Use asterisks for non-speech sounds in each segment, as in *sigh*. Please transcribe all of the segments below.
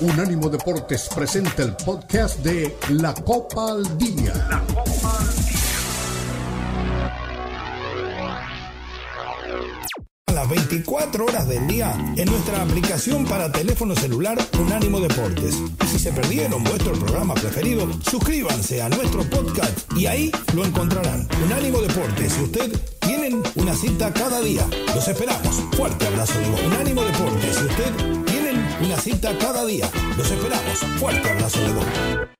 Unánimo Deportes presenta el podcast de La Copa al Día. La Copa al Día. A las 24 horas del día en nuestra aplicación para teléfono celular Unánimo Deportes. Si se perdieron vuestro programa preferido, suscríbanse a nuestro podcast y ahí lo encontrarán. Unánimo Deportes. Si usted tienen una cita cada día. Los esperamos. Fuerte abrazo de Unánimo Deportes. Si usted una cita cada día. Los esperamos. Fuerte abrazo de gol.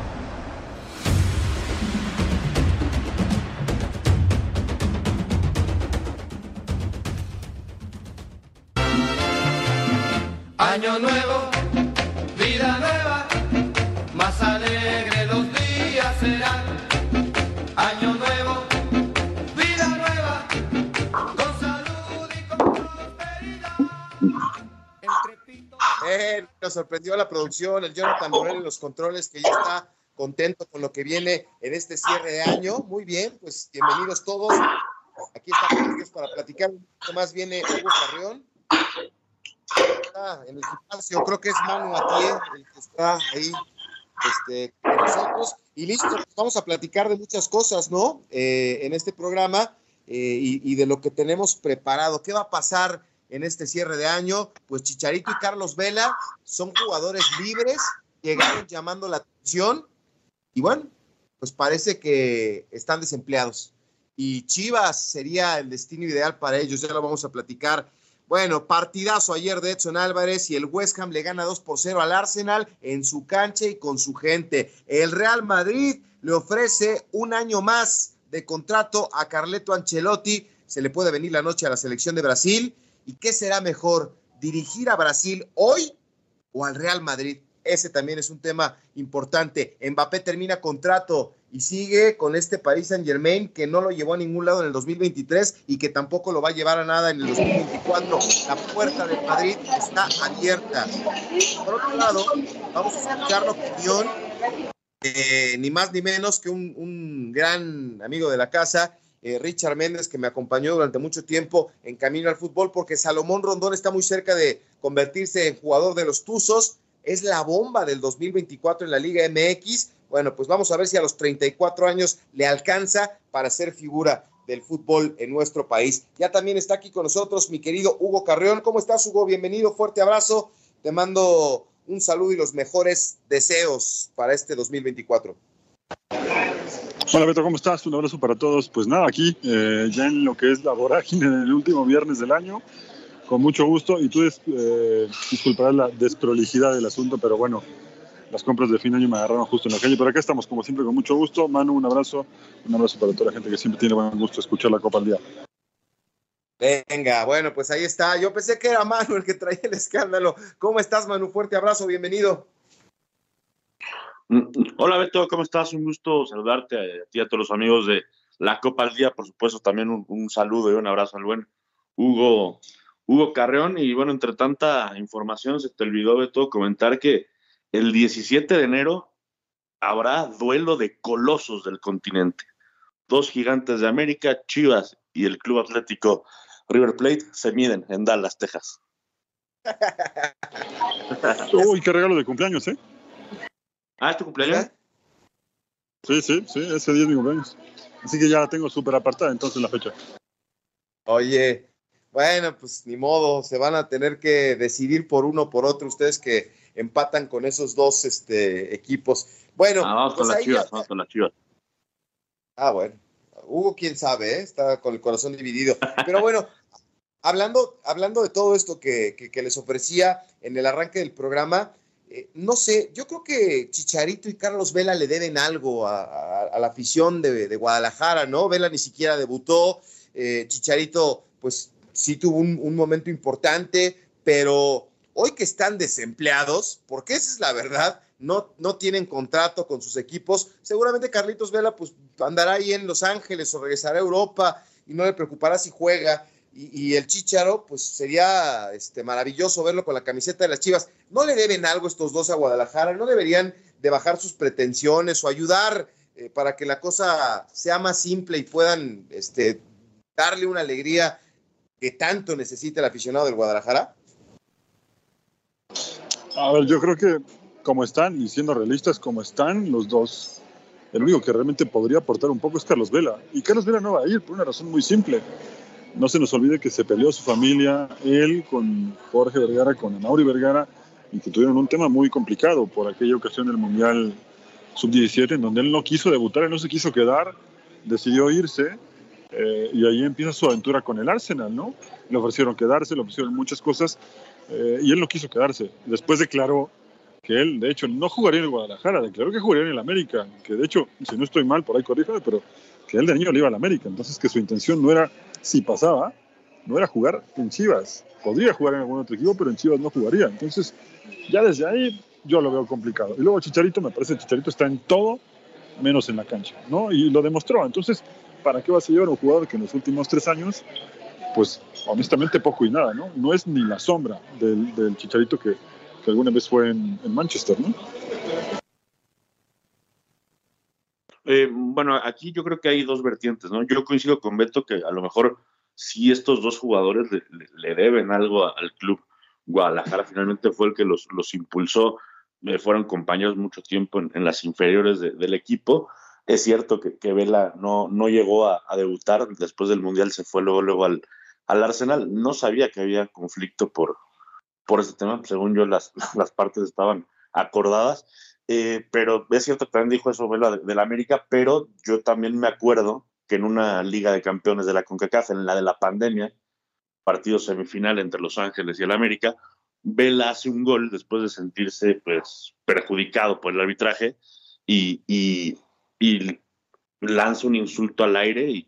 Año nuevo, vida nueva, más alegre los días serán. Año nuevo, vida nueva, con salud y con prosperidad. Eh, nos sorprendió la producción, el Jonathan Morel en los controles, que ya está contento con lo que viene en este cierre de año. Muy bien, pues bienvenidos todos. Aquí está para platicar un poco más. Viene Hugo Carrión. En el gimnasio, creo que es Manu Atié el que está ahí este, con nosotros. Y listo, pues vamos a platicar de muchas cosas, ¿no? Eh, en este programa eh, y, y de lo que tenemos preparado. ¿Qué va a pasar en este cierre de año? Pues Chicharito y Carlos Vela son jugadores libres, llegaron llamando la atención y bueno, pues parece que están desempleados. Y Chivas sería el destino ideal para ellos, ya lo vamos a platicar. Bueno, partidazo ayer de Edson Álvarez y el West Ham le gana 2 por 0 al Arsenal en su cancha y con su gente. El Real Madrid le ofrece un año más de contrato a Carleto Ancelotti. Se le puede venir la noche a la selección de Brasil. ¿Y qué será mejor? ¿Dirigir a Brasil hoy o al Real Madrid? Ese también es un tema importante. Mbappé termina contrato y sigue con este Paris Saint Germain que no lo llevó a ningún lado en el 2023 y que tampoco lo va a llevar a nada en el 2024. La puerta del Madrid está abierta. Por otro lado, vamos a escuchar la opinión eh, ni más ni menos que un, gran amigo de la casa, eh, Richard Méndez, que me acompañó durante mucho tiempo en Camino al Fútbol, porque Salomón Rondón está muy cerca de convertirse en jugador de los Tuzos. Es la bomba del 2024 en la Liga MX. Bueno, pues vamos a ver si a los 34 años le alcanza para ser figura del fútbol en nuestro país. Ya también está aquí con nosotros mi querido Hugo Carreón. ¿Cómo estás, Hugo? Bienvenido, fuerte abrazo. Te mando un saludo y los mejores deseos para este 2024. Hola Beto, ¿cómo estás? Un abrazo para todos. Pues nada, aquí eh, ya en lo que es la vorágine del último viernes del año, con mucho gusto. Y tú eh, disculparás la desprolijidad del asunto, pero bueno, las compras de fin de año me agarraron justo en la calle. Pero acá estamos, como siempre, con mucho gusto. Manu, un abrazo. Un abrazo para toda la gente que siempre tiene buen gusto escuchar la Copa al Día. Venga, bueno, pues ahí está. Yo pensé que era Manu el que traía el escándalo. ¿Cómo estás, Manu? Fuerte abrazo, bienvenido. Hola Beto, ¿cómo estás? Un gusto saludarte a ti y a todos los amigos de la Copa al Día, por supuesto, también un, un, saludo y un abrazo al buen Hugo, Hugo Carreón. Y bueno, entre tanta información, se te olvidó, Beto, comentar que el 17 de enero habrá duelo de colosos del continente. Dos gigantes de América, Chivas y el Club Atlético River Plate se miden en Dallas, Texas. *laughs* Uy, qué regalo de cumpleaños, ¿eh? Ah, ¿es tu cumpleaños? Sí, sí, sí, ese día es mi cumpleaños. Así que ya la tengo súper apartada entonces la fecha. Oye, bueno, pues ni modo, se van a tener que decidir por uno o por otro ustedes que empatan con esos dos este, equipos. Bueno, ah, vamos, pues con ahí chivas, ya- vamos con las chivas, Ah, bueno. Hugo, quién sabe, ¿eh? está con el corazón dividido. Pero bueno, *laughs* hablando, hablando de todo esto que, que- que les ofrecía en el arranque del programa, eh, no sé, yo creo que Chicharito y Carlos Vela le deben algo a, a- a la afición de, de Guadalajara, ¿no? Vela ni siquiera debutó, eh, Chicharito, pues sí tuvo un, un momento importante, pero hoy que están desempleados, porque esa es la verdad, no, no tienen contrato con sus equipos, seguramente Carlitos Vela pues andará ahí en Los Ángeles o regresará a Europa y no le preocupará si juega. Y, el Chicharo, pues sería este, maravilloso verlo con la camiseta de las Chivas. ¿No le deben algo estos dos a Guadalajara? ¿No deberían de bajar sus pretensiones o ayudar eh, para que la cosa sea más simple y puedan este, darle una alegría que tanto necesita el aficionado del Guadalajara? A ver, yo creo que como están, y siendo realistas como están los dos, el único que realmente podría aportar un poco es Carlos Vela. Y Carlos Vela no va a ir por una razón muy simple. No se nos olvide que se peleó su familia, él con Jorge Vergara, con Anauri Vergara, y que tuvieron un tema muy complicado por aquella ocasión del Mundial Sub-17, en donde él no quiso debutar, él no se quiso quedar, decidió irse, eh, y ahí empieza su aventura con el Arsenal, ¿no? Le ofrecieron quedarse, le ofrecieron muchas cosas, eh, y él no quiso quedarse. Después declaró que él, de hecho, no jugaría en el Guadalajara, declaró que jugaría en el América, que de hecho, si no estoy mal, por ahí corríjame, pero que él de niño le iba al América, entonces que su intención no era, si pasaba, no era jugar en Chivas, podría jugar en algún otro equipo, pero en Chivas no jugaría, entonces ya desde ahí yo lo veo complicado. Y luego Chicharito, me parece Chicharito está en todo menos en la cancha, ¿no? Y lo demostró, entonces, ¿para qué vas a llevar a un jugador que en los últimos tres años, pues honestamente poco y nada, ¿no? No es ni la sombra del, Chicharito que, alguna vez fue en, Manchester, ¿no? Eh, bueno, aquí yo creo que hay dos vertientes, ¿no? Yo coincido con Beto que a lo mejor si estos dos jugadores le, deben algo al club. Guadalajara finalmente fue el que los, los impulsó, eh, fueron compañeros mucho tiempo en, las inferiores del equipo. Es cierto que, que Vela no, no llegó a, debutar, después del Mundial se fue luego, luego al, al Arsenal. No sabía que había conflicto por, por ese tema. Según yo, las, *laughs* las partes estaban acordadas. Eh, pero es cierto que también dijo eso de, de la América, pero yo también me acuerdo que en una Liga de Campeones de la CONCACAF, en la de la pandemia, partido semifinal entre Los Ángeles y el América, Vela hace un gol después de sentirse pues, perjudicado por el arbitraje y, y, y lanza un insulto al aire y,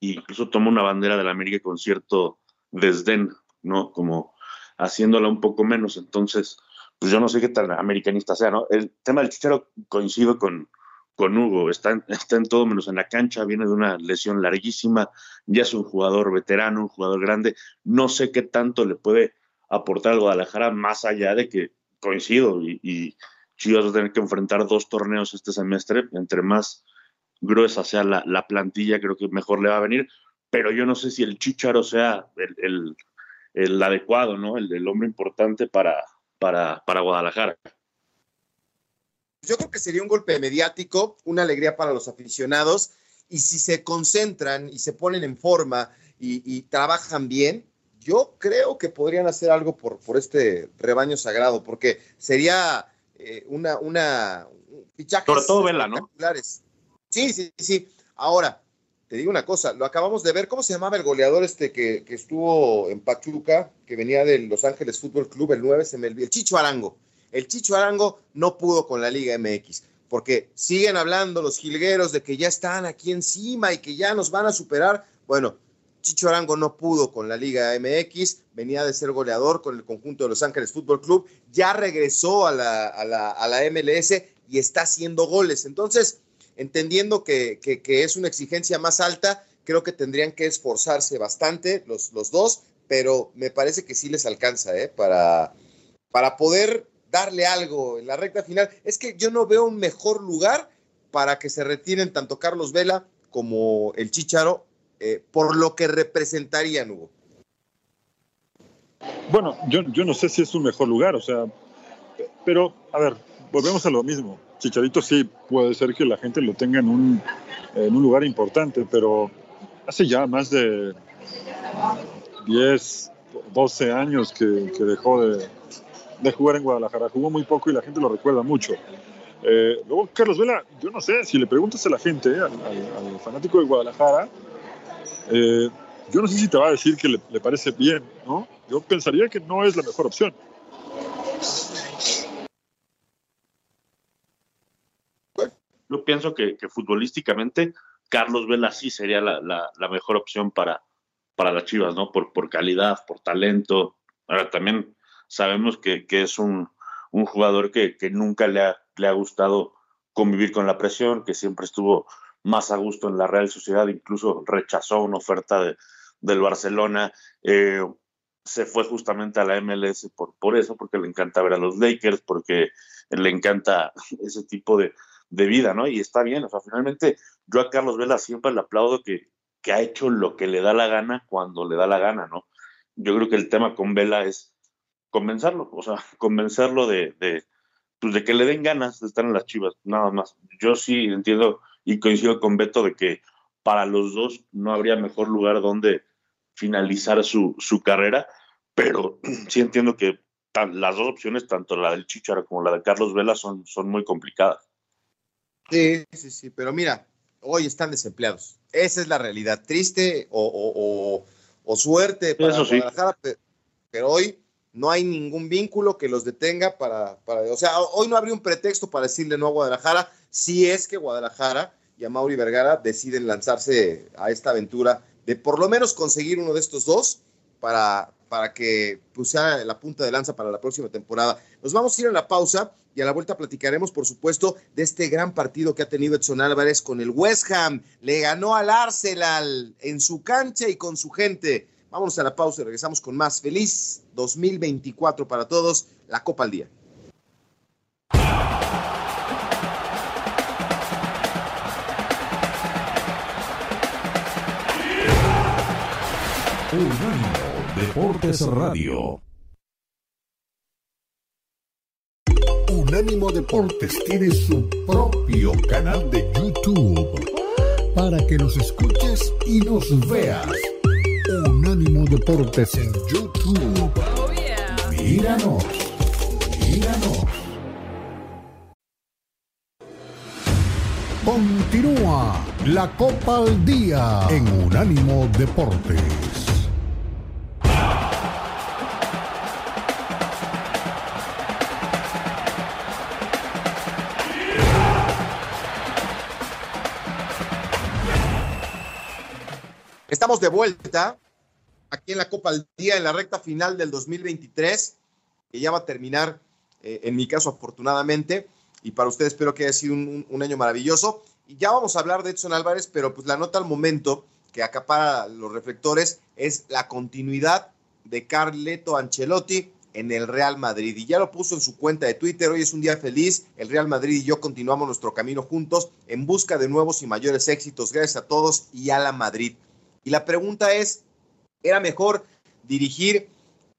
incluso toma una bandera de la América con cierto desdén, ¿no? Como haciéndola un poco menos. Entonces, pues yo no sé qué tan americanista sea, ¿no? El tema del Chicharo coincido con, con Hugo, está en, está en todo menos en la cancha, viene de una lesión larguísima, ya es un jugador veterano, un jugador grande, no sé qué tanto le puede aportar al Guadalajara más allá de que coincido y Chivas va a tener que enfrentar dos torneos este semestre, entre más gruesa sea la, la, plantilla, creo que mejor le va a venir, pero yo no sé si el Chicharo sea el el adecuado, ¿no? El, del hombre importante para, para, para Guadalajara. Yo creo que sería un golpe mediático, una alegría para los aficionados, y si se concentran y se ponen en forma y, trabajan bien, yo creo que podrían hacer algo por, por este rebaño sagrado, porque sería eh, una, una fichaje. Sobre todo Vela, ¿no? Sí, sí, sí. Ahora, te digo una cosa, lo acabamos de ver, ¿cómo se llamaba el goleador este que, estuvo en Pachuca, que venía del Los Ángeles Fútbol Club, el 9, se me el Chicho Arango. El Chicho Arango no pudo con la Liga MX, porque siguen hablando los jilgueros de que ya están aquí encima y que ya nos van a superar. Bueno, Chicho Arango no pudo con la Liga MX, venía de ser goleador con el conjunto de Los Ángeles Fútbol Club, ya regresó a la, MLS y está haciendo goles. Entonces, entendiendo que, es una exigencia más alta, creo que tendrían que esforzarse bastante los, los dos, pero me parece que sí les alcanza ¿eh? para, para poder darle algo en la recta final. Es que yo no veo un mejor lugar para que se retiren tanto Carlos Vela como el Chicharo, eh, por lo que representarían, Hugo. Bueno, yo, yo no sé si es un mejor lugar, o sea, pero a ver, volvemos a lo mismo. Chicharito sí puede ser que la gente lo tenga en un, en un lugar importante, pero hace ya más de 10, 12 años que, dejó de, jugar en Guadalajara. Jugó muy poco y la gente lo recuerda mucho. Eh, luego, Carlos Vela, yo no sé, si le preguntas a la gente, al, fanático de Guadalajara, eh, yo no sé si te va a decir que le, le, parece bien, ¿no? Yo pensaría que no es la mejor opción. yo pienso que, futbolísticamente Carlos Vela sí sería la, mejor opción para, para las Chivas, ¿no? Por, por calidad, por talento. Ahora también sabemos que, es un, jugador que, nunca le ha, le ha gustado convivir con la presión, que siempre estuvo más a gusto en la Real Sociedad, incluso rechazó una oferta de, del Barcelona, eh, se fue justamente a la MLS por, por eso, porque le encanta ver a los Lakers, porque le encanta *laughs* ese tipo de, vida, ¿no? Y está bien, o sea, finalmente yo a Carlos Vela siempre le aplaudo que, que ha hecho lo que le da la gana cuando le da la gana, ¿no? Yo creo que el tema con Vela es convencerlo, o sea, *laughs* convencerlo de, de, pues de que le den ganas de estar en las chivas, nada más. Yo sí entiendo y coincido con Beto de que para los dos no habría mejor lugar donde finalizar su, su carrera, pero *clears throat* sí entiendo que las dos opciones, tanto la del Chicharo como la de Carlos Vela, son, son muy complicadas. Sí, sí, sí, pero mira, hoy están desempleados. Esa es la realidad. Triste o, suerte para Eso Guadalajara, pero, hoy no hay ningún vínculo que los detenga para, para, o sea, hoy no habría un pretexto para decirle no a Guadalajara, si es que Guadalajara y a Mauri Vergara deciden lanzarse a esta aventura de por lo menos conseguir uno de estos dos para, para que sea la punta de lanza para la próxima temporada. Nos vamos a ir a la pausa y a la vuelta platicaremos, por supuesto, de este gran partido que ha tenido Edson Álvarez con el West Ham. Le ganó al Arsenal en su cancha y con su gente. Vámonos a la pausa y regresamos con más. Feliz 2024 para todos. La Copa al Día. Deportes Radio. Unánimo Deportes tiene su propio canal de YouTube para que nos escuches y nos veas. Unánimo Deportes en YouTube. Míranos, míranos. Continúa la Copa al Día en Unánimo Deportes. Estamos de vuelta aquí en la Copa al Día, en la recta final del 2023, que ya va a terminar, eh, en mi caso afortunadamente, y para ustedes espero que haya sido un, año maravilloso. Y ya vamos a hablar de Edson Álvarez, pero pues la nota al momento que acapara los reflectores es la continuidad de Carleto Ancelotti en el Real Madrid. Y ya lo puso en su cuenta de Twitter, hoy es un día feliz, el Real Madrid y yo continuamos nuestro camino juntos en busca de nuevos y mayores éxitos. Gracias a todos y a la Madrid. Y la pregunta es, ¿era mejor dirigir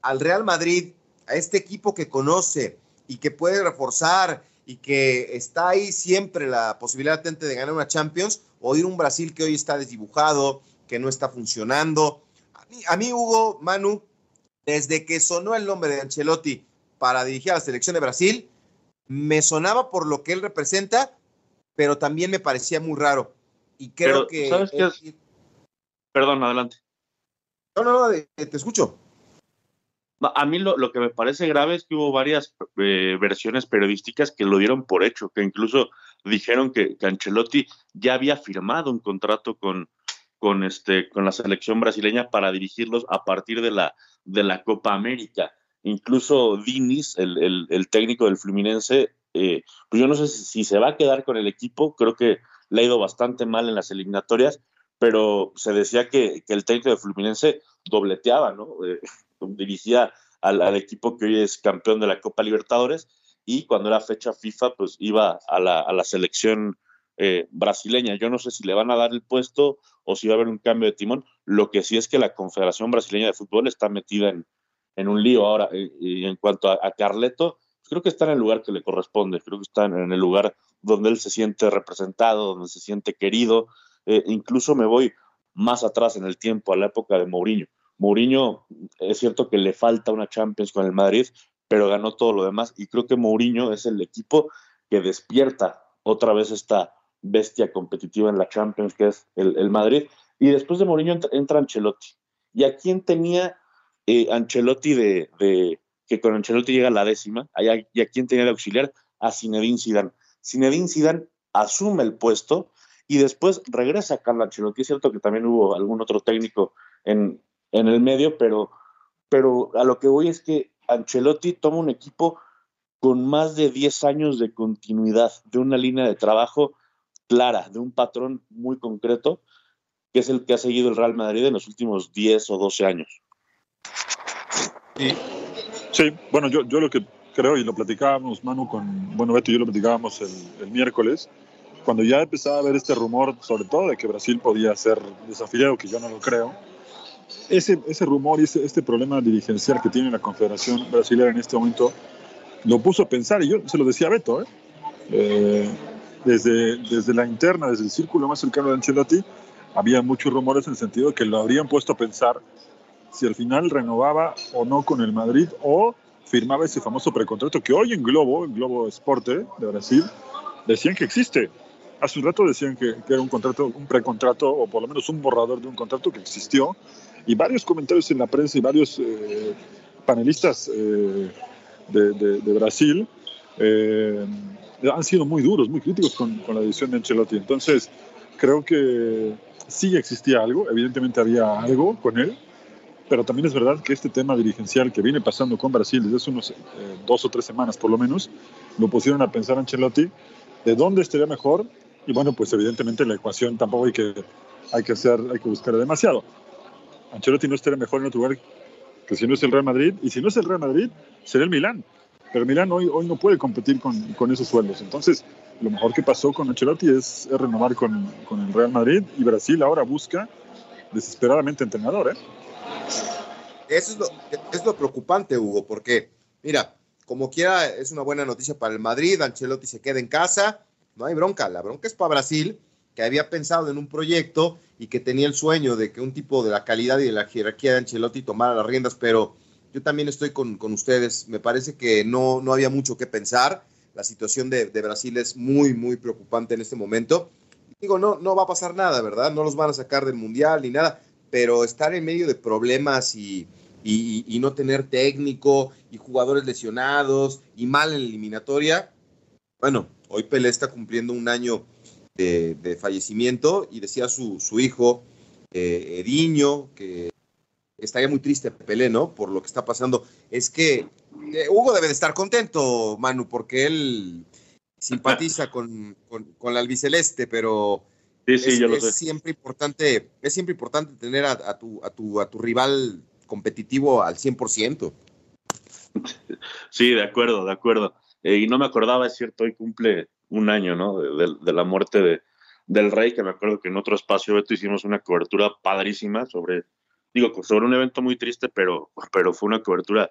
al Real Madrid, a este equipo que conoce y que puede reforzar y que está ahí siempre la posibilidad latente de ganar una Champions, o ir a un Brasil que hoy está desdibujado, que no está funcionando? A mí, Hugo, Manu, desde que sonó el nombre de Ancelotti para dirigir a la selección de Brasil, me sonaba por lo que él representa, pero también me parecía muy raro. Y creo que... ¿sabes qué Perdón, adelante. No, no, no, te escucho. A mí lo, que me parece grave es que hubo varias eh, versiones periodísticas que lo dieron por hecho, que incluso dijeron que, Ancelotti ya había firmado un contrato con, con, este, con la selección brasileña para dirigirlos a partir de la, de la Copa América. Incluso Dinis, el, técnico del Fluminense, eh, pues yo no sé si, se va a quedar con el equipo, creo que le ha ido bastante mal en las eliminatorias, pero se decía que, el técnico de Fluminense dobleteaba, ¿no? Eh, *laughs* dirigía al, equipo que hoy es campeón de la Copa Libertadores y cuando era fecha FIFA, pues iba a la, selección eh, brasileña. Yo no sé si le van a dar el puesto o si va a haber un cambio de timón. Lo que sí es que la Confederación Brasileña de Fútbol está metida en, un lío ahora. Eh, y en cuanto a, Carleto, creo que está en el lugar que le corresponde, creo que está en el lugar donde él se siente representado, donde se siente querido, eh, incluso me voy más atrás en el tiempo, a la época de Mourinho. Mourinho, es cierto que le falta una Champions con el Madrid, pero ganó todo lo demás y creo que Mourinho es el equipo que despierta otra vez esta bestia competitiva en la Champions que es el, Madrid. Y después de Mourinho entra, Ancelotti. ¿Y a quién tenía eh, Ancelotti de, que con Ancelotti llega la décima? ¿Y a quién tenía de auxiliar? A Zinedine Zidane. Zinedine Zidane asume el puesto y después regresa Carlo Ancelotti. Es cierto que también hubo algún otro técnico en, en el medio, pero, pero a lo que voy es que Ancelotti toma un equipo con más de 10 años de continuidad, de una línea de trabajo clara, de un patrón muy concreto, que es el que ha seguido el Real Madrid en los últimos 10 o 12 años. Sí, bueno, yo, yo lo que creo, y lo platicábamos, Manu, con, bueno, Beto y yo lo platicábamos el, el miércoles, cuando ya empezaba a haber este rumor, sobre todo de que Brasil podía ser desafiliado, que yo no lo creo, ese, ese rumor y ese, este problema dirigencial que tiene la Confederación Brasileña en este momento lo puso a pensar, y yo se lo decía a Beto, ¿eh? Eh, desde, desde la interna, desde el círculo más cercano de Ancelotti, había muchos rumores en el sentido de que lo habrían puesto a pensar si al final renovaba o no con el Madrid o firmaba ese famoso precontrato que hoy en Globo, en Globo Esporte de Brasil, decían que existe. Hace un rato decían que, que, era un contrato, un precontrato o por lo menos un borrador de un contrato que existió y varios comentarios en la prensa y varios eh, panelistas eh, de, de, de, Brasil eh, han sido muy duros, muy críticos con, con, la decisión de Ancelotti. Entonces, creo que sí existía algo, evidentemente había algo con él, pero también es verdad que este tema dirigencial que viene pasando con Brasil desde hace unos eh, dos o tres semanas por lo menos, lo pusieron a pensar Ancelotti de dónde estaría mejor y bueno, pues evidentemente la ecuación tampoco hay que, hay que hacer, hay que buscar demasiado. Ancelotti no estaría mejor en otro lugar que si no es el Real Madrid, y si no es el Real Madrid, será el Milán. Pero Milán hoy, hoy no puede competir con, con esos sueldos. Entonces, lo mejor que pasó con Ancelotti es, es renovar con, con, el Real Madrid y Brasil ahora busca desesperadamente entrenador. ¿eh? Eso es lo, es lo preocupante, Hugo, porque, mira, como quiera, es una buena noticia para el Madrid. Ancelotti se queda en casa, no hay bronca. La bronca es para Brasil, que había pensado en un proyecto y que tenía el sueño de que un tipo de la calidad y de la jerarquía de Ancelotti tomara las riendas, pero yo también estoy con, con ustedes. Me parece que no, no había mucho que pensar. La situación de, de, Brasil es muy, muy preocupante en este momento. Digo, no, no va a pasar nada, ¿verdad? No los van a sacar del Mundial ni nada, pero estar en medio de problemas y, y, y no tener técnico y jugadores lesionados y mal en la eliminatoria, bueno, hoy Pelé está cumpliendo un año de, de fallecimiento y decía su, su hijo, eh, Ediño, que estaría muy triste Pelé, ¿no? Por lo que está pasando. Es que eh, Hugo debe de estar contento, Manu, porque él simpatiza con, con, con la albiceleste, pero sí, sí, es, yo lo es sé. siempre importante, es siempre importante tener a, a, tu, a, tu, a tu rival competitivo al 100%. Sí, de acuerdo, de acuerdo. Eh, y no me acordaba, es cierto, hoy cumple un año, ¿no? De, la muerte de, del rey, que me acuerdo que en otro espacio, Beto, hicimos una cobertura padrísima sobre, digo, sobre un evento muy triste, pero, pero fue una cobertura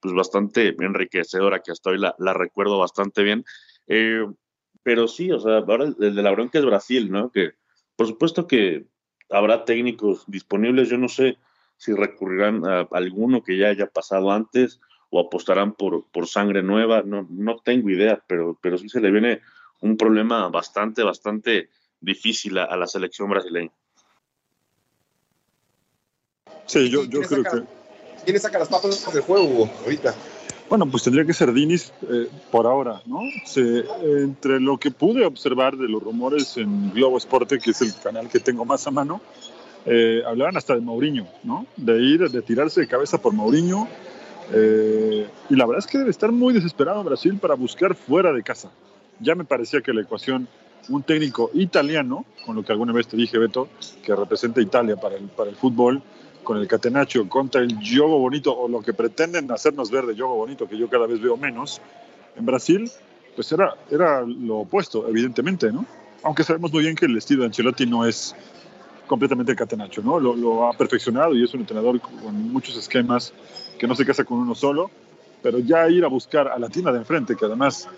pues bastante enriquecedora, que hasta hoy la, recuerdo bastante bien. Eh, pero sí, o sea, ahora el de la bronca es Brasil, ¿no? Que por supuesto que habrá técnicos disponibles, yo no sé si recurrirán a alguno que ya haya pasado antes o apostarán por, por sangre nueva, no, no tengo idea, pero, pero sí se le viene un problema bastante, bastante difícil a, a la selección brasileña. Sí, yo, yo creo saca, que... ¿Quién saca las papas del juego, Hugo, ahorita? Bueno, pues tendría que ser Dinis eh, por ahora, ¿no? Se, entre lo que pude observar de los rumores en Globo Esporte, que es el canal que tengo más a mano, eh, hablaban hasta de Mourinho, ¿no? De ir, de tirarse de cabeza por Mourinho. Eh, y la verdad es que debe estar muy desesperado Brasil para buscar fuera de casa. Ya me parecía que la ecuación, un técnico italiano, con lo que alguna vez te dije, Beto, que representa Italia para el, para el fútbol, con el catenaccio, contra el yogo bonito, o lo que pretenden hacernos ver de yogo bonito, que yo cada vez veo menos, en Brasil, pues era, era lo opuesto, evidentemente, ¿no? Aunque sabemos muy bien que el estilo de Ancelotti no es completamente catenaccio, ¿no? Lo, lo, ha perfeccionado y es un entrenador con muchos esquemas que no se casa con uno solo, pero ya ir a buscar a la tienda de enfrente, que además,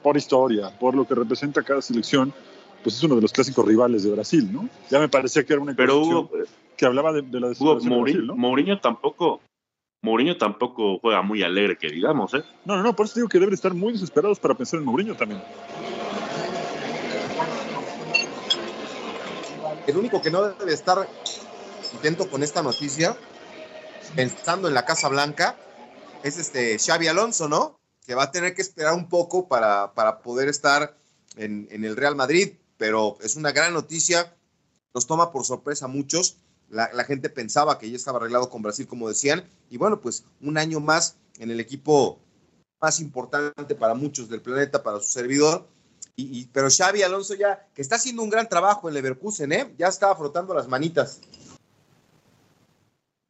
por historia, por lo que representa cada selección, pues es uno de los clásicos rivales de Brasil, ¿no? Ya me parecía que era una pero Hugo, que hablaba de, de la Hugo, Mourinho, de Brasil, ¿no? Mourinho tampoco Mourinho tampoco juega muy alegre, que digamos, ¿eh? No, no, no, por eso digo que deben estar muy desesperados para pensar en Mourinho también. El único que no debe estar contento con esta noticia, pensando en la Casa Blanca, es este Xavi Alonso, ¿no? Que va a tener que esperar un poco para, para poder estar en, en, el Real Madrid, pero es una gran noticia, nos toma por sorpresa a muchos. la, gente pensaba que ya estaba arreglado con Brasil, como decían, y bueno, pues un año más en el equipo más importante para muchos del planeta, para su servidor. Y, pero Xavi Alonso ya, que está haciendo un gran trabajo en Leverkusen, ¿eh? ya estaba frotando las manitas.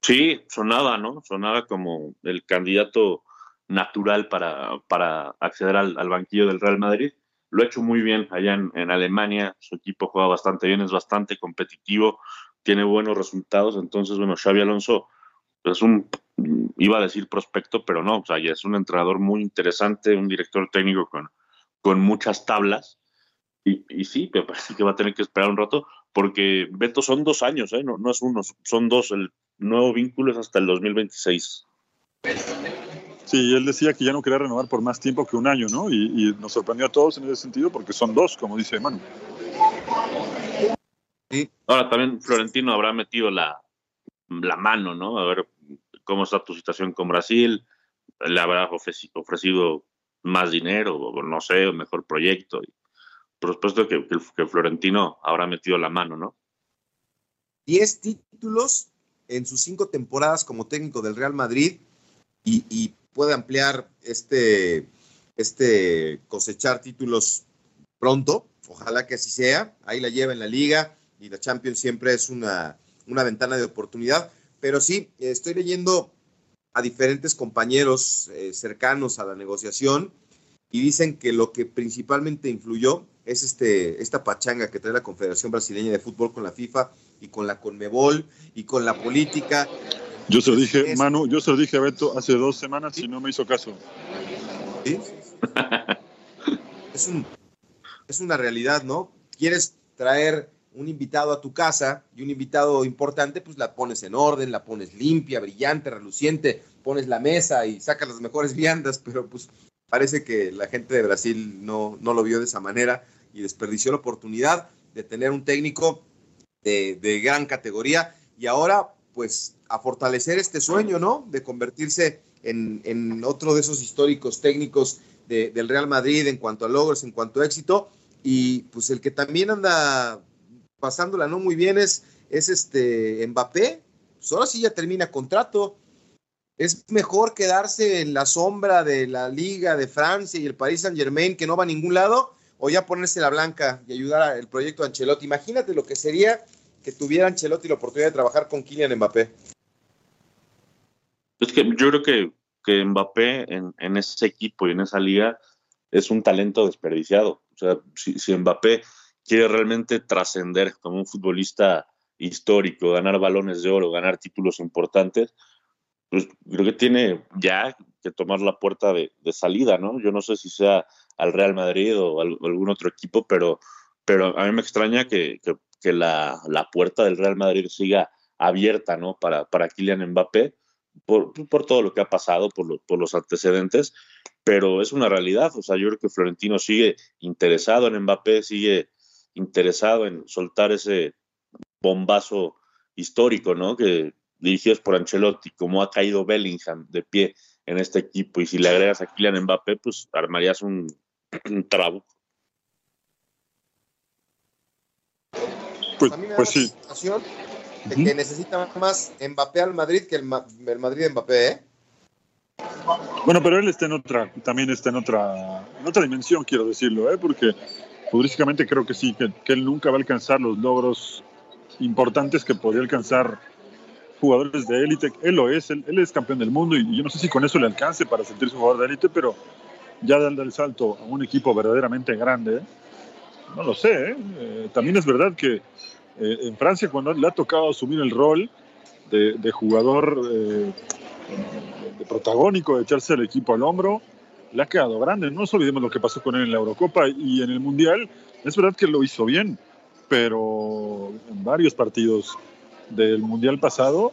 Sí, sonaba, ¿no? Sonaba como el candidato natural para, para acceder al, banquillo del Real Madrid. Lo ha hecho muy bien allá en, Alemania, su equipo juega bastante bien, es bastante competitivo, tiene buenos resultados, entonces, bueno, Xavi Alonso es un, iba a decir prospecto, pero no, o sea, ya es un entrenador muy interesante, un director técnico con, con muchas tablas, y, y sí, me parece que va a tener que esperar un rato, porque Beto son dos años, ¿eh? no, no es uno, son dos, el nuevo vínculo es hasta el 2026. Sí, él decía que ya no quería renovar por más tiempo que un año, ¿no? Y, nos sorprendió a todos en ese sentido porque son dos, como dice Manu. Sí. Ahora también Florentino habrá metido la, la mano, ¿no? A ver cómo está tu situación con Brasil, le habrá ofrecido más dinero, o no sé, un mejor proyecto. Por supuesto que, que Florentino habrá metido la mano, ¿no? Diez títulos en sus cinco temporadas como técnico del Real Madrid y, puede ampliar este, este cosechar títulos pronto. Ojalá que así sea. Ahí la lleva en la liga y la Champions siempre es una, una ventana de oportunidad. Pero sí, estoy leyendo a diferentes compañeros eh, cercanos a la negociación y dicen que lo que principalmente influyó es este, esta pachanga que trae la Confederación Brasileña de Fútbol con la FIFA y con la Conmebol y con la política. Yo se lo dije, Manu, yo se lo dije a Beto hace dos semanas y no me hizo caso. ¿Sí? es, es una realidad, ¿no? Quieres traer un invitado a tu casa y un invitado importante, pues la pones en orden, la pones limpia, brillante, reluciente, pones la mesa y sacas las mejores viandas, pero pues parece que la gente de Brasil no, no lo vio de esa manera y desperdició la oportunidad de tener un técnico de, gran categoría y ahora pues a fortalecer este sueño, ¿no? De convertirse en, otro de esos históricos técnicos del Real Madrid en cuanto a logros, en cuanto a éxito. Y pues el que también anda pasándola no muy bien es, es este Mbappé. Pues ahora ya termina contrato. Es mejor quedarse en la sombra de la Liga de Francia y el Paris Saint Germain que no va a ningún lado o ya ponerse la blanca y ayudar al proyecto de Ancelotti. Imagínate lo que sería que tuviera Ancelotti la oportunidad de trabajar con Kylian Mbappé. Es que yo creo que, Mbappé en, ese equipo y en esa liga es un talento desperdiciado. O sea, si, Mbappé quiere realmente trascender como un futbolista histórico, ganar balones de oro, ganar títulos importantes, pues creo que tiene ya que tomar la puerta de salida, ¿no? Yo no sé si sea al Real Madrid o algún otro equipo, pero, pero a mí me extraña que, que, la, la, puerta del Real Madrid siga abierta, ¿no? Para, para Kylian Mbappé, por, por todo lo que ha pasado, por, por los antecedentes, pero es una realidad, o sea, yo creo que Florentino sigue interesado en Mbappé, sigue interesado en soltar ese bombazo histórico, ¿no? Que dirigidos por Ancelotti, como ha caído Bellingham de pie en este equipo, y si le agregas a Kylian Mbappé, pues armarías un, *clears throat* trabo. Pues, pues sí. De que necesita más Mbappé al Madrid que el, el Madrid Mbappé, ¿eh? Bueno, pero él está en otra, también está en otra, en otra dimensión, quiero decirlo, ¿eh? porque futbolísticamente creo que sí, que, que, él nunca va a alcanzar los logros importantes que podría alcanzar jugadores de élite. Él lo es, él, es campeón del mundo y yo no sé si con eso le alcance para sentirse jugador de élite, pero ya dando el salto a un equipo verdaderamente grande, no lo sé. ¿eh? Eh, también es verdad que eh, en Francia cuando le ha tocado asumir el rol de, jugador de protagónico, de echarse el equipo al hombro, le ha quedado grande. No nos olvidemos lo que pasó con él en la Eurocopa y en el Mundial. Es verdad que lo hizo bien, pero en varios partidos del Mundial pasado,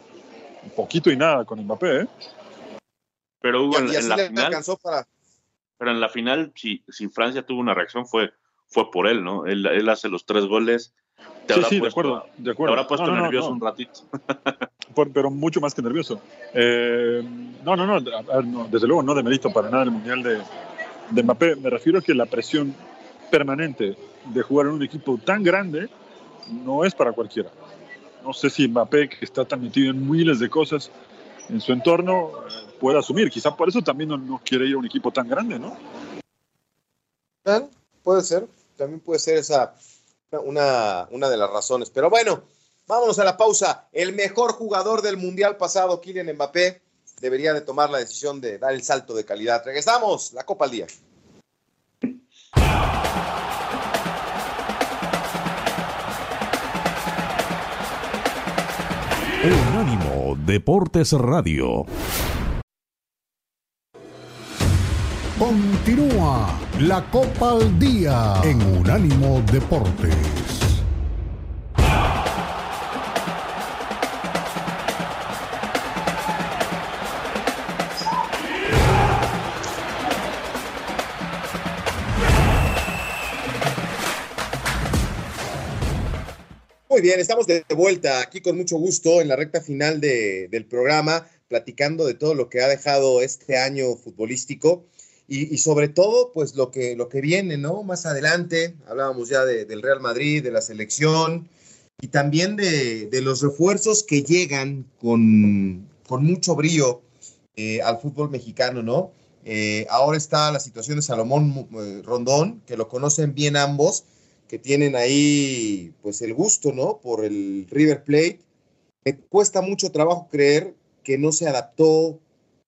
poquito y nada con Mbappé. Pero Hugo, en, la final, pero en la final, si, si Francia tuvo una reacción, fue, fue por él, ¿no? Él, él hace los tres goles. sí, sí, de acuerdo, de acuerdo. Te habrá puesto nervioso un ratito. *laughs* pero mucho más que nervioso. Eh, no, no, no, desde luego no de mérito para nada el Mundial de, de Mbappé. Me refiero a que la presión permanente de jugar en un equipo tan grande no es para cualquiera. no sé si Mbappé, que está tan metido en miles de cosas en su entorno, pueda asumir. Quizá por eso también no, quiere ir a un equipo tan grande, ¿no? Puede ser, también puede ser esa una, una de las razones. Pero bueno, vámonos a la pausa. El mejor jugador del Mundial pasado, Kylian Mbappé, debería de tomar la decisión de dar el salto de calidad. Regresamos, la Copa al Día. Unánimo Deportes Radio. Continúa la Copa al Día en Unánimo Deportes. bien, estamos de vuelta aquí con mucho gusto en la recta final del programa, platicando de todo lo que ha dejado este año futbolístico y, sobre todo, pues lo que, lo que viene, ¿no? Más adelante, hablábamos ya del Real Madrid, de la selección y también de, los refuerzos que llegan con, mucho brío eh, al fútbol mexicano, ¿no? Eh, ahora está la situación de Salomón eh, Rondón, que lo conocen bien ambos que tienen ahí pues el gusto, ¿no? Por el River Plate. Me cuesta mucho trabajo creer que no se adaptó.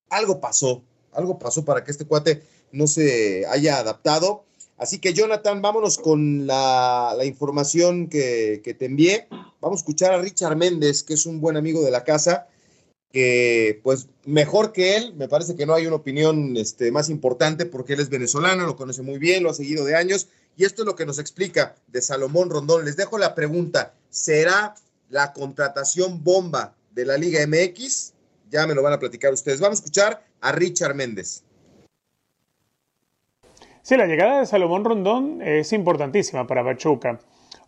Algo pasó, algo pasó para que este cuate no se haya adaptado. Así que Jonathan, vámonos con la, información que, que, te envié. Vamos a escuchar a Richard Méndez, que es un buen amigo de la casa, que pues mejor que él, me parece que no hay una opinión este, más importante porque él es venezolano, lo conoce muy bien, lo ha seguido de años y esto es lo que nos explica de Salomón Rondón. Les dejo la pregunta, ¿será la contratación bomba de la Liga MX? Ya me lo van a platicar ustedes. Vamos a escuchar a Richard Méndez. Sí, la llegada de Salomón Rondón es importantísima para Pachuca.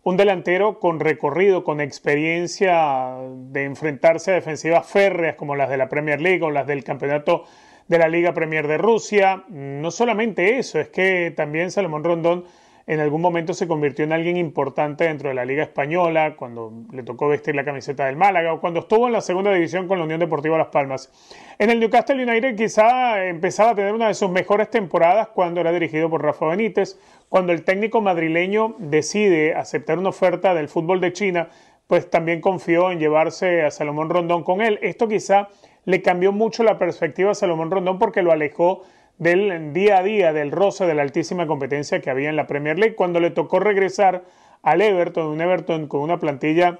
Un delantero con recorrido, con experiencia de enfrentarse a defensivas férreas como las de la Premier League o las del campeonato de la Liga Premier de Rusia. No solamente eso, es que también Salomón Rondón en algún momento se convirtió en alguien importante dentro de la Liga Española, cuando le tocó vestir la camiseta del Málaga o cuando estuvo en la segunda división con la Unión Deportiva Las Palmas. En el Newcastle United quizá empezaba a tener una de sus mejores temporadas cuando era dirigido por Rafa Benítez, cuando el técnico madrileño decide aceptar una oferta del fútbol de China, pues también confió en llevarse a Salomón Rondón con él. Esto quizá le cambió mucho la perspectiva a Salomón Rondón porque lo alejó del día a día, del roce de la altísima competencia que había en la Premier League, cuando le tocó regresar al Everton, un Everton con una plantilla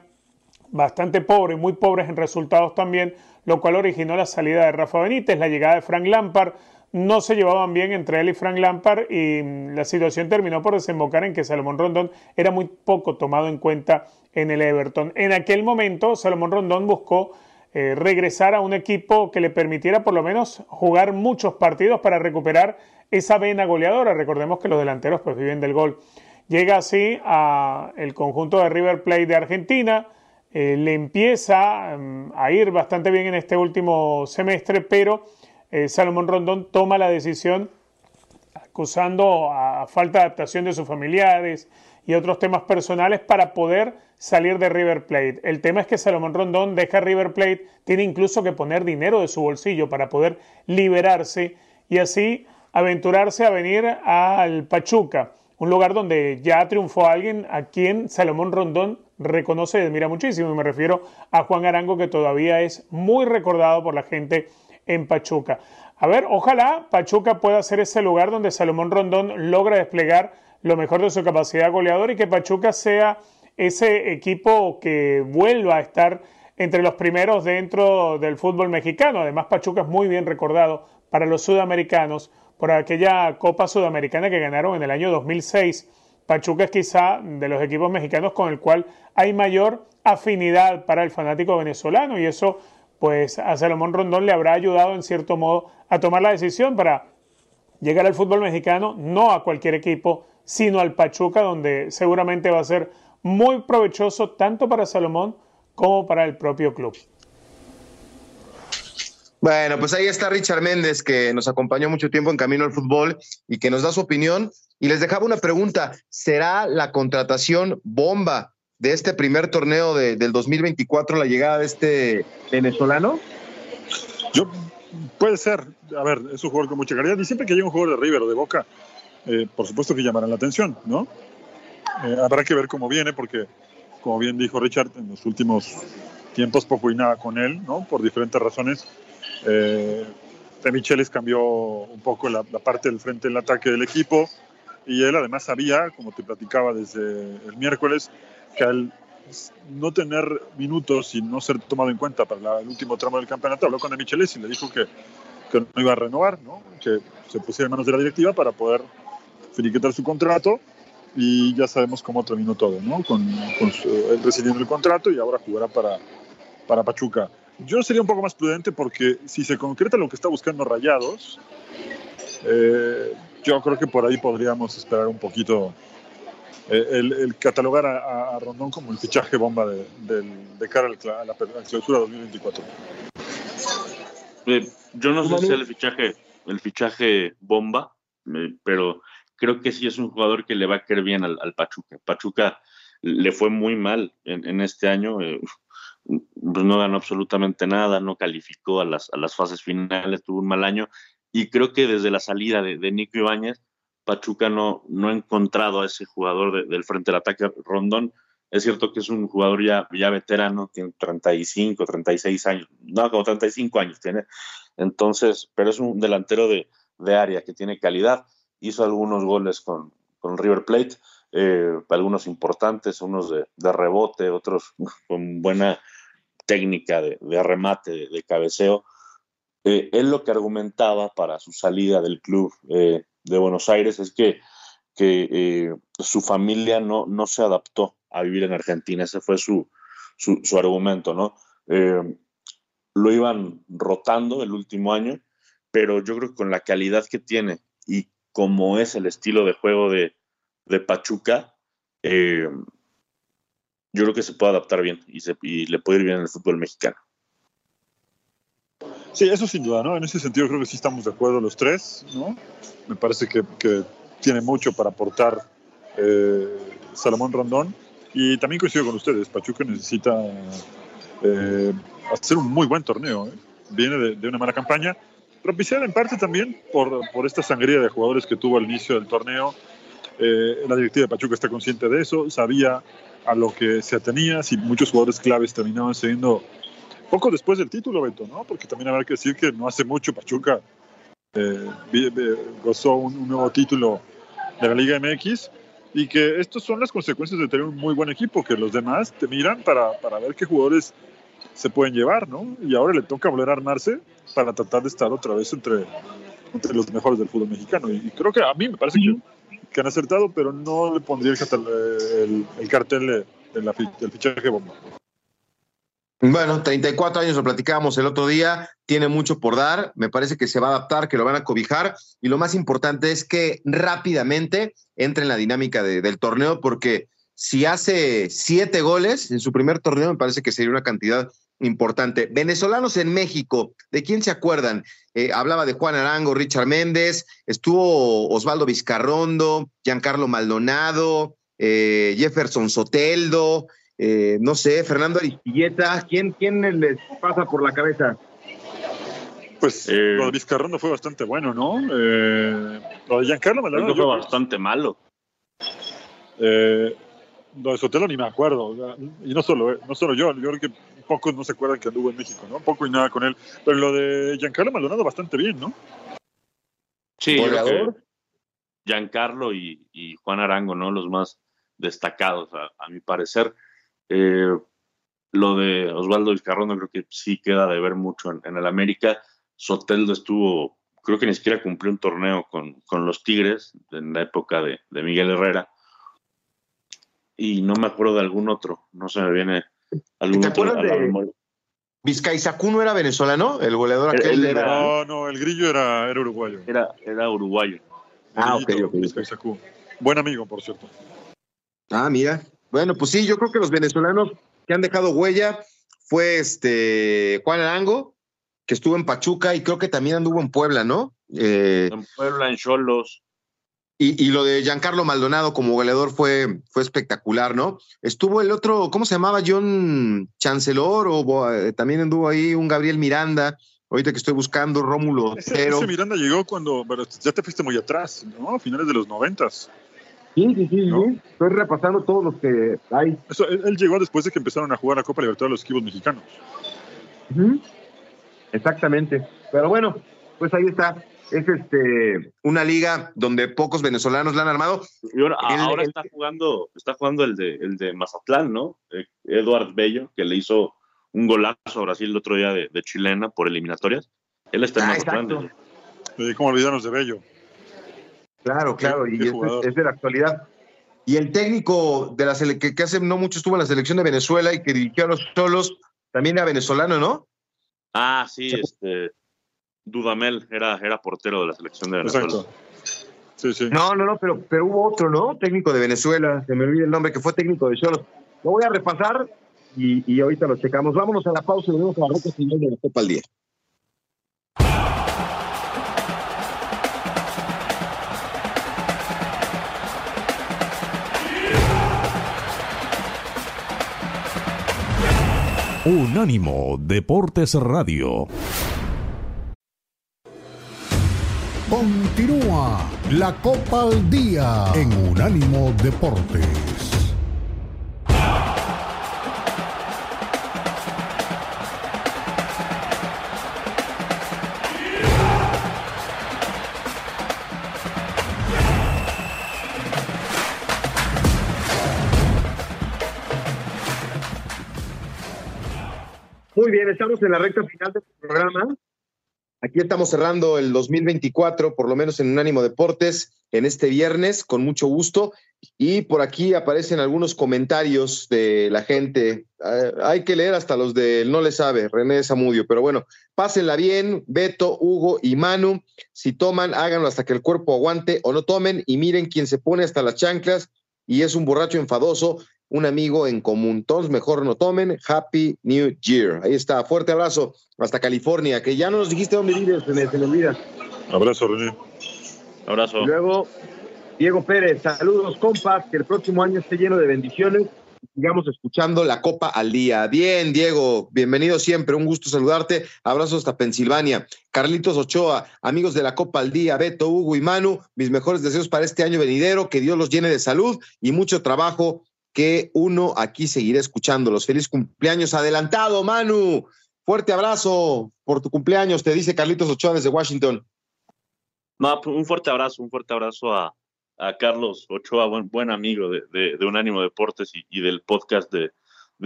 bastante pobre, muy pobres en resultados también, lo cual originó la salida de Rafa Benítez, la llegada de Frank Lampard, no se llevaban bien entre él y Frank Lampard y la situación terminó por desembocar en que Salomón Rondón era muy poco tomado en cuenta en el Everton. En aquel momento Salomón Rondón buscó eh, regresar a un equipo que le permitiera por lo menos jugar muchos partidos para recuperar esa vena goleadora. Recordemos que los delanteros pues viven del gol. Llega así a el conjunto de River Plate de Argentina, eh, le empieza mm, a ir bastante bien en este último semestre, pero eh, Salomón Rondón toma la decisión acusando a falta de adaptación de sus familiares y otros temas personales para poder salir de River Plate. El tema es que Salomón Rondón deja River Plate, tiene incluso que poner dinero de su bolsillo para poder liberarse y así aventurarse a venir al Pachuca, un lugar donde ya triunfó alguien a quien Salomón Rondón reconoce y admira muchísimo. Y me refiero a Juan Arango, que todavía es muy recordado por la gente en Pachuca. A ver, ojalá Pachuca pueda ser ese lugar donde Salomón Rondón logra desplegar lo mejor de su capacidad goleadora y que Pachuca sea ese equipo que vuelva a estar entre los primeros dentro del fútbol mexicano. Además, Pachuca es muy bien recordado para los sudamericanos por aquella Copa Sudamericana que ganaron en el año 2006. Pachuca es quizá de los equipos mexicanos con el cual hay mayor afinidad para el fanático venezolano y eso pues a Salomón Rondón le habrá ayudado en cierto modo a tomar la decisión para llegar al fútbol mexicano, no a cualquier equipo, sino al Pachuca, donde seguramente va a ser muy provechoso tanto para Salomón como para el propio club. Bueno, pues ahí está Richard Méndez, que nos acompañó mucho tiempo en Camino al Fútbol y que nos da su opinión. Y les dejaba una pregunta, ¿será la contratación bomba de este primer torneo de, del 2024 la llegada de este venezolano? Yo, puede ser. A ver, es un jugador con mucha calidad y siempre que llega un jugador de River o de Boca, eh, por supuesto que llamarán la atención, ¿no? Eh, habrá que ver cómo viene porque, como bien dijo Richard, en los últimos tiempos poco y nada con él, ¿no? Por diferentes razones. Eh, de Micheles cambió un poco la, la parte del frente del ataque del equipo y él además sabía, como te platicaba desde el miércoles, que al no tener minutos y no ser tomado en cuenta para la- el último tramo del campeonato, habló con De Michelis y le dijo que, que no iba a renovar, ¿no? que se pusiera en manos de la directiva para poder finiquitar su contrato y ya sabemos cómo terminó todo, ¿no? con, con su- él rescindiendo el contrato y ahora jugará para, para Pachuca. Yo sería un poco más prudente porque si se concreta lo que está buscando Rayados, eh, yo creo que por ahí podríamos esperar un poquito eh, el, el catalogar a, a Rondón como el fichaje bomba de, del- de cara a la, a la clausura 2024. Eh, yo no sé ¿Cómo si es el fichaje, el fichaje bomba, eh, pero creo que sí es un jugador que le va a caer bien al, al Pachuca. Pachuca le fue muy mal en, en este año, eh, pues no ganó absolutamente nada, no calificó a las, a las fases finales, tuvo un mal año y creo que desde la salida de, de Nico Ibáñez, Pachuca no, no ha encontrado a ese jugador de- del frente del ataque Rondón. Es cierto que es un jugador ya, ya veterano, tiene 35, 36 años, no, como 35 años tiene. Entonces, pero es un delantero de, de área que tiene calidad. Hizo algunos goles con, con River Plate, eh, algunos importantes, unos de, de rebote, otros *laughs* con buena técnica de, de remate, de, de cabeceo. Eh, él lo que argumentaba para su salida del club eh, de Buenos Aires es que, que eh, su familia no, no se adaptó a vivir en Argentina. Ese fue su, su, su argumento, ¿no? Eh, lo iban rotando el último año, pero yo creo que con la calidad que tiene y como es el estilo de juego de, Pachuca, eh, yo creo que se puede adaptar bien y, le puede ir bien en el fútbol mexicano. Sí, eso sin duda, ¿no? En ese sentido creo que sí estamos de acuerdo los tres, ¿no? Me parece que, tiene mucho para aportar eh, Salomón Rondón. Y también coincido con ustedes, Pachuca necesita eh, hacer un muy buen torneo. ¿eh? Viene de una mala campaña, propiciada en parte también por, por esta sangría de jugadores que tuvo al inicio del torneo. Eh, la directiva de Pachuca está consciente de eso, sabía a lo que se atenía, si muchos jugadores claves terminaban siendo poco después del título, Beto, ¿no? Porque también habrá que decir que no hace mucho Pachuca eh, gozó un, un nuevo título de la Liga MX y que estas son las consecuencias de tener un muy buen equipo, que los demás te miran para, para ver qué jugadores se pueden llevar, ¿no? Y ahora le toca volver a armarse para tratar de estar otra vez entre, entre los mejores del fútbol mexicano. Y, y creo que a mí me parece que, que han acertado, pero no le pondría el, cartel- el- el cartel de- de la fi- del fichaje bomba. Bueno, 34 años, lo platicábamos el otro día, tiene mucho por dar, me parece que se va a adaptar, que lo van a cobijar y lo más importante es que rápidamente entre en la dinámica de- del torneo porque si hace siete goles en su primer torneo me parece que sería una cantidad importante. Venezolanos en México, ¿de quién se acuerdan? Eh, hablaba de Juan Arango, Richard Méndez, estuvo Osvaldo Vizcarrondo, Giancarlo Maldonado, eh, Jefferson Soteldo, eh, no sé, Fernando Aristilleta, ¿quién, ¿quién les pasa por la cabeza? Pues Eh, lo de Vizcarrondo fue bastante bueno, ¿no? Eh, lo de Giancarlo Maldonado, yo- fue bastante malo. eh, lo de Sotelo ni me acuerdo. Y no solo, no solo yo, yo creo que pocos no se acuerdan que anduvo en México, ¿no? Poco y nada con él. Pero lo de Giancarlo Maldonado bastante bien, ¿no? Sí, Giancarlo y, y Juan Arango, ¿no? Los más destacados, a, a mi parecer. Eh, lo de Osvaldo Vizcarrondo creo que sí queda de ver mucho en, en el América. Soteldo estuvo, creo que ni siquiera cumplió un torneo con, con los Tigres en la época de, de Miguel Herrera. Y no me acuerdo de algún otro, no se me viene algún ¿Te acuerdas de- memoria. Vizcaizacú no era venezolano, el goleador aquel. era- No, no, el grillo era, era uruguayo. Era, era uruguayo. Ah, ok, Grillito, ok, ok. Vizcaizacú. Buen amigo, por cierto. Ah, mira. Bueno, pues sí, yo creo que los venezolanos que han dejado huella fue este Juan Arango, que estuvo en Pachuca y creo que también anduvo en Puebla, ¿no? Eh, En Puebla, en Cholos. Y, lo de Giancarlo Maldonado como goleador fue, fue espectacular, ¿no? Estuvo el otro, ¿cómo se llamaba? John Chancellor, o eh, también anduvo ahí un Gabriel Miranda. Ahorita que estoy buscando, Rómulo ese, ese Miranda llegó cuando, ya te fuiste muy atrás, ¿no? A finales de los noventas. Sí, sí, sí, Estoy repasando todos los que hay. él, llegó después de que empezaron a jugar la Copa Libertadores los equipos mexicanos. Exactamente. Pero bueno, pues ahí está. Es este una liga donde pocos venezolanos la han armado. Y ahora, está jugando, está jugando el de, el de Mazatlán, ¿no? Eh, Eduard Bello, que le hizo un golazo a Brasil el otro día de, chilena por eliminatorias. Él está en ah, Mazatlán. ¿Cómo olvidarnos de Bello? Claro, claro, y es, de la actualidad. Y el técnico de la que, que, hace no mucho estuvo en la selección de Venezuela y que dirigió a los solos, también era venezolano, ¿no? Ah, sí, este Dudamel era, era portero de la selección de Venezuela. Exacto. Sí, sí. No, no, no, pero, pero hubo otro, ¿no? Técnico de Venezuela, se me olvida el nombre, que fue técnico de Cholos. Lo voy a repasar y, y ahorita lo checamos. Vámonos a la pausa y vemos a la roca final de la Copa al Día. Unánimo Deportes Radio. Continúa la Copa al Día en Unánimo Deportes. Muy bien, estamos en la recta final del programa. Aquí estamos cerrando el 2024, por lo menos en Unánimo Deportes, en este viernes, con mucho gusto. Y por aquí aparecen algunos comentarios de la gente. Ah, hay que leer hasta los de No le sabe, René Zamudio. Pero bueno, pásenla bien, Beto, Hugo y Manu. Si toman, háganlo hasta que el cuerpo aguante o no tomen. Y miren quién se pone hasta las chanclas y es un borracho enfadoso un amigo en común. Todos mejor no tomen. Happy New Year. Ahí está. Fuerte abrazo hasta California, que ya no nos dijiste dónde vives, se me, olvida. Abrazo, René. Abrazo. luego, Diego Pérez, saludos, compas, que el próximo año esté lleno de bendiciones. Sigamos escuchando la Copa al día. Bien, Diego, bienvenido siempre, un gusto saludarte. Abrazo hasta Pensilvania. Carlitos Ochoa, amigos de la Copa al día, Beto, Hugo y Manu, mis mejores deseos para este año venidero, que Dios los llene de salud y mucho trabajo que uno aquí seguirá escuchándolos. Feliz cumpleaños adelantado, Manu. Fuerte abrazo por tu cumpleaños, te dice Carlitos Ochoa desde Washington. No, pues, un fuerte abrazo, un fuerte abrazo a, Carlos Ochoa, buen, buen amigo de, de, Unánimo Deportes y, del podcast de,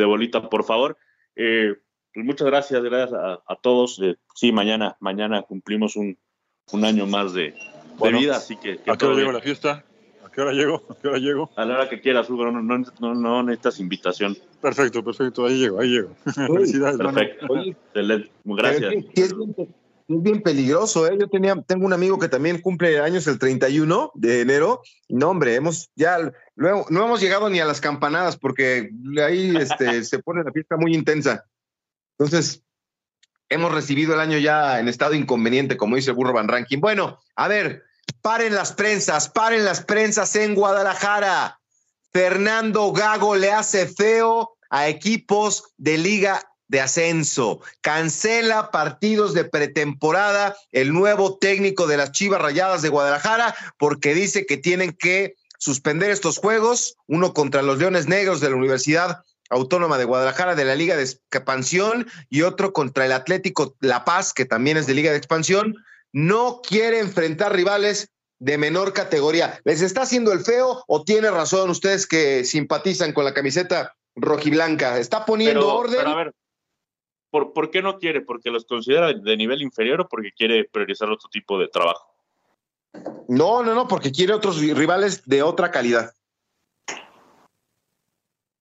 Bolita, por favor. Eh, pues muchas gracias, gracias a, todos. Eh, sí, mañana, mañana cumplimos un, año más de, vida, así que... ¿A qué la fiesta? ¿A qué hora llego? ¿A qué hora llego? A la hora que quieras, Hugo, no, no, no, necesitas invitación. Perfecto, perfecto, ahí llego, ahí llego. *laughs* Felicidades. Perfecto, excelente, gracias. Es, bien, peligroso, ¿eh? Yo tenía, tengo un amigo que también cumple años el 31 de enero. No, hombre, hemos ya, luego, no hemos llegado ni a las campanadas porque ahí este, *laughs* se pone la fiesta muy intensa. Entonces, hemos recibido el año ya en estado inconveniente, como dice el burro Van Ranking. Bueno, a ver, Paren las prensas, paren las prensas en Guadalajara. Fernando Gago le hace feo a equipos de liga de ascenso. Cancela partidos de pretemporada el nuevo técnico de las Chivas Rayadas de Guadalajara porque dice que tienen que suspender estos juegos, uno contra los Leones Negros de la Universidad Autónoma de Guadalajara de la Liga de Expansión y otro contra el Atlético La Paz, que también es de Liga de Expansión, no quiere enfrentar rivales de menor categoría. ¿Les está haciendo el feo o tiene razón ustedes que simpatizan con la camiseta rojiblanca? ¿Está poniendo orden? a ver, ¿por, ¿por qué no quiere? ¿Porque los considera de nivel inferior o porque quiere priorizar otro tipo de trabajo? No, no, no, porque quiere otros rivales de otra calidad.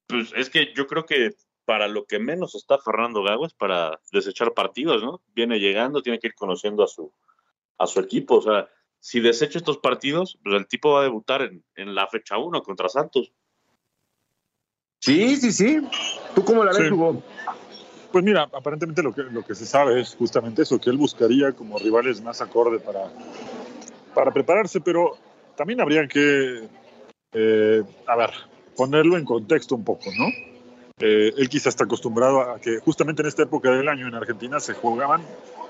Pues es que yo creo que para lo que menos está Fernando Gago es para desechar partidos, ¿no? Viene llegando, tiene que ir conociendo a su, a su equipo. O sea, si desecha estos partidos, pues el tipo va a debutar en, en la fecha 1 contra Santos. Sí, sí, sí. ¿Tú cómo la ves, Hugo? Pues mira, aparentemente lo que, lo que se sabe es justamente eso, que él buscaría como rivales más acorde para, para prepararse, pero también habría que, eh, a ver, ponerlo en contexto un poco, ¿no? Eh, él quizá está acostumbrado a que justamente en esta época del año en Argentina se jugaban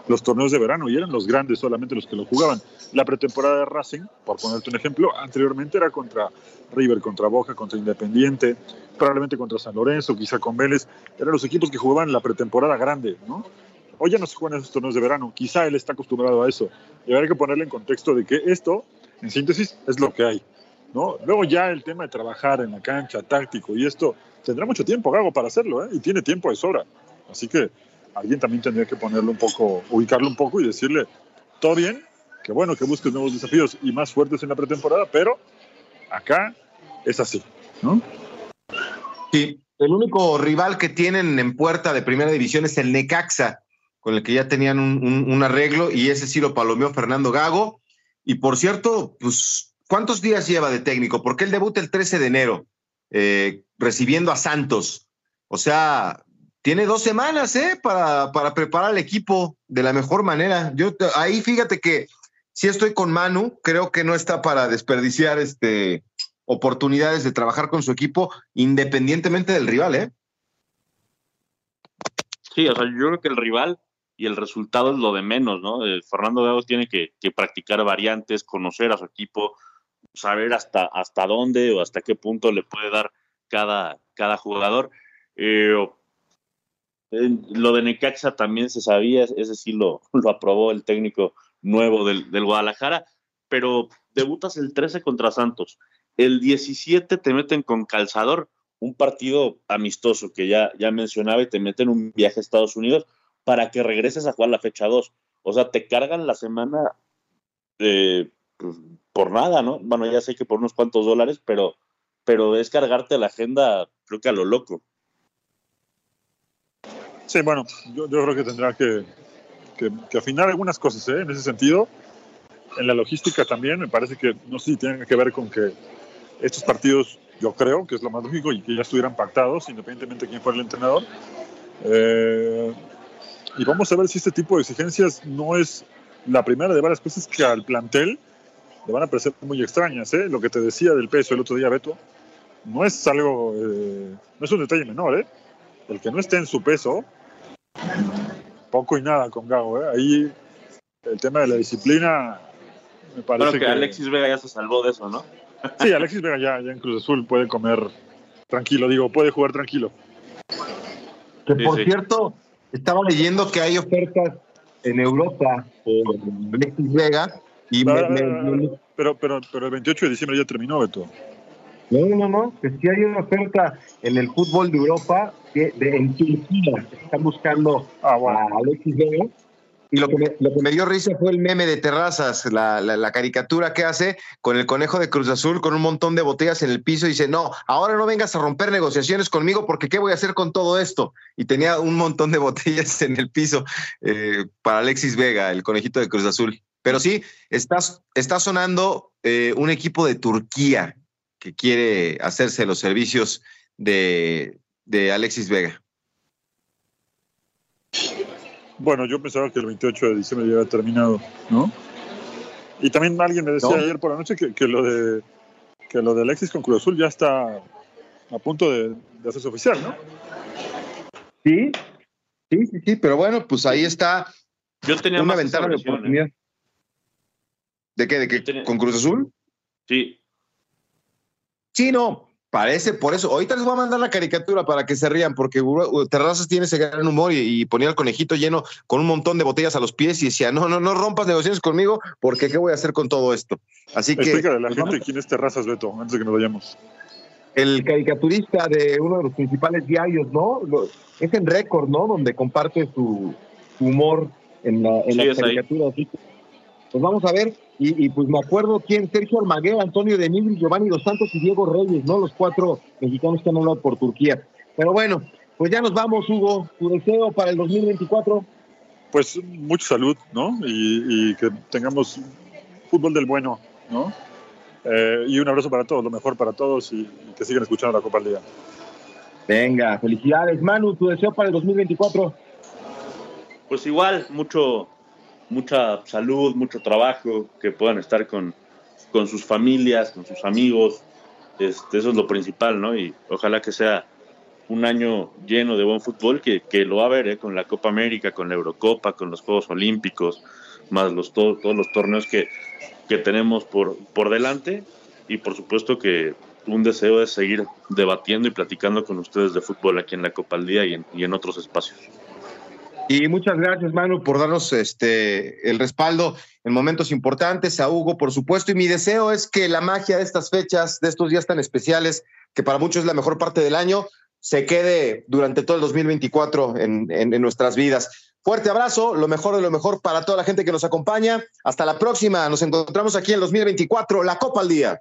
los torneos de verano y eran los grandes solamente los que lo jugaban. La pretemporada de Racing, por ponerte un ejemplo, anteriormente era contra River, contra Boca, contra Independiente, probablemente contra San Lorenzo, quizá con Vélez. Eran los equipos que jugaban la pretemporada grande, ¿no? Hoy ya no se juegan esos torneos de verano, quizá él está acostumbrado a eso. Y habría que ponerle en contexto de que esto, en síntesis, es lo que hay. ¿no? Luego ya el tema de trabajar en la cancha, táctico y esto, tendrá mucho tiempo Gago para hacerlo, ¿eh? y tiene tiempo de sobra. Así que alguien también tendría que ponerlo un poco, ubicarlo un poco y decirle, todo bien, que bueno que busques nuevos desafíos y más fuertes en la pretemporada, pero acá es así, ¿no? Sí, el único rival que tienen en puerta de primera división es el Necaxa, con el que ya tenían un, arreglo y ese sí lo palomeó Fernando Gago. Y por cierto, pues ¿Cuántos días lleva de técnico? Porque él debuta el 13 de enero, eh, recibiendo a Santos. O sea, tiene dos semanas, ¿eh? Para, para preparar al equipo de la mejor manera. Yo ahí fíjate que si estoy con Manu, creo que no está para desperdiciar este, oportunidades de trabajar con su equipo independientemente del rival, ¿eh? Sí, o sea, yo creo que el rival y el resultado es lo de menos, ¿no? Eh, Fernando Gago tiene que, practicar variantes, conocer a su equipo, saber hasta, hasta dónde o hasta qué punto le puede dar cada, cada jugador. Eh, lo de Necaxa también se sabía, ese sí lo, *laughs* lo aprobó el técnico nuevo del, del, Guadalajara, pero debutas el 13 contra Santos. El 17 te meten con Calzador, un partido amistoso que ya, ya mencionaba y te meten un viaje a Estados Unidos para que regreses a jugar la fecha 2. O sea, te cargan la semana eh, pues, por nada, ¿no? Bueno, ya sé que por unos cuantos dólares, pero, pero es cargarte la agenda, creo que a lo loco. Sí, bueno, yo, yo creo que tendrá que, que, afinar algunas cosas ¿eh? en ese sentido. En la logística también, me parece que, no sé si tienen que ver con que estos partidos, yo creo que es lo más lógico y que ya estuvieran pactados, independientemente de quién fuera el entrenador. Eh, y vamos a ver si este tipo de exigencias no es la primera de varias cosas que al plantel le van a parecer muy extrañas. ¿eh? Lo que te decía del peso el otro día, Beto, no es algo, eh, no es un detalle menor. ¿eh? El que no esté en su peso, poco y nada con Gago. ¿eh? Ahí el tema de la disciplina me parece que, que, Alexis Vega ya se salvó de eso, ¿no? *laughs* Sí, Alexis Vega ya, ya en Cruz Azul puede comer tranquilo, digo, puede jugar tranquilo. Que por sí, sí. cierto, estaba leyendo que hay ofertas en Europa por Alexis Vega y me, me, pero, pero, pero, el 28 de diciembre ya terminó, Beto. No, no, no, que sí hay una oferta en el fútbol de Europa, que de, en Turquía, están buscando ah, bueno. a Alexis Vega. Y lo que, me, lo que, me, dio risa fue el meme de Terrazas, la, la, la, caricatura que hace con el conejo de Cruz Azul con un montón de botellas en el piso y dice, no, ahora no vengas a romper negociaciones conmigo porque ¿qué voy a hacer con todo esto? Y tenía un montón de *laughs* botellas en el piso eh, para Alexis Vega, el conejito de Cruz Azul. Pero sí, está, está sonando eh, un equipo de Turquía que quiere hacerse los servicios de, de Alexis Vega. Bueno, yo pensaba que el 28 de diciembre ya había terminado, ¿no? Y también alguien me decía ¿No? ayer por la noche que, que, lo de, que lo de Alexis con Cruz Azul ya está a punto de, de hacerse oficial, ¿no? Sí, sí, sí, sí, pero bueno, pues ahí está yo tenía una ventana de oportunidad. ¿De qué? ¿De qué? Tenía... ¿Con Cruz Azul? Sí. Sí, no, parece, por eso. Ahorita les voy a mandar la caricatura para que se rían, porque Terrazas tiene ese gran humor y, y, ponía el conejito lleno con un montón de botellas a los pies y decía, no, no, no rompas negociaciones conmigo, porque ¿qué voy a hacer con todo esto? Así que... Explícale a la gente vamos. quién es Terrazas, Beto, antes de que nos vayamos. El caricaturista de uno de los principales diarios, ¿no? Es en récord, ¿no? Donde comparte su humor en la, en sí, la caricatura. Así que, pues vamos a ver, y, y, pues me acuerdo quién, Sergio Almaguer, Antonio de Nigri, Giovanni Dos Santos y Diego Reyes, ¿no? Los cuatro mexicanos que han hablado por Turquía. Pero bueno, pues ya nos vamos, Hugo. Tu deseo para el 2024. Pues mucha salud, ¿no? Y, y que tengamos fútbol del bueno, ¿no? Eh, y un abrazo para todos, lo mejor para todos y, y que sigan escuchando la Copa Día. Venga, felicidades, Manu. Tu deseo para el 2024. Pues igual, mucho, mucha salud, mucho trabajo, que puedan estar con, con sus familias, con sus amigos. Este, eso es lo principal, ¿no? Y ojalá que sea un año lleno de buen fútbol que, que lo va a haber ¿eh? con la Copa América, con la Eurocopa, con los Juegos Olímpicos, más los, todos los torneos que, que tenemos por, por delante. Y por supuesto que un deseo es seguir debatiendo y platicando con ustedes de fútbol aquí en la Copa al Día y en, y en otros espacios. Y muchas gracias, Manu, por darnos este el respaldo en momentos importantes, a Hugo, por supuesto. Y mi deseo es que la magia de estas fechas, de estos días tan especiales, que para muchos es la mejor parte del año, se quede durante todo el 2024 en, en, en nuestras vidas. Fuerte abrazo, lo mejor de lo mejor para toda la gente que nos acompaña. Hasta la próxima. Nos encontramos aquí en 2024, la Copa al Día.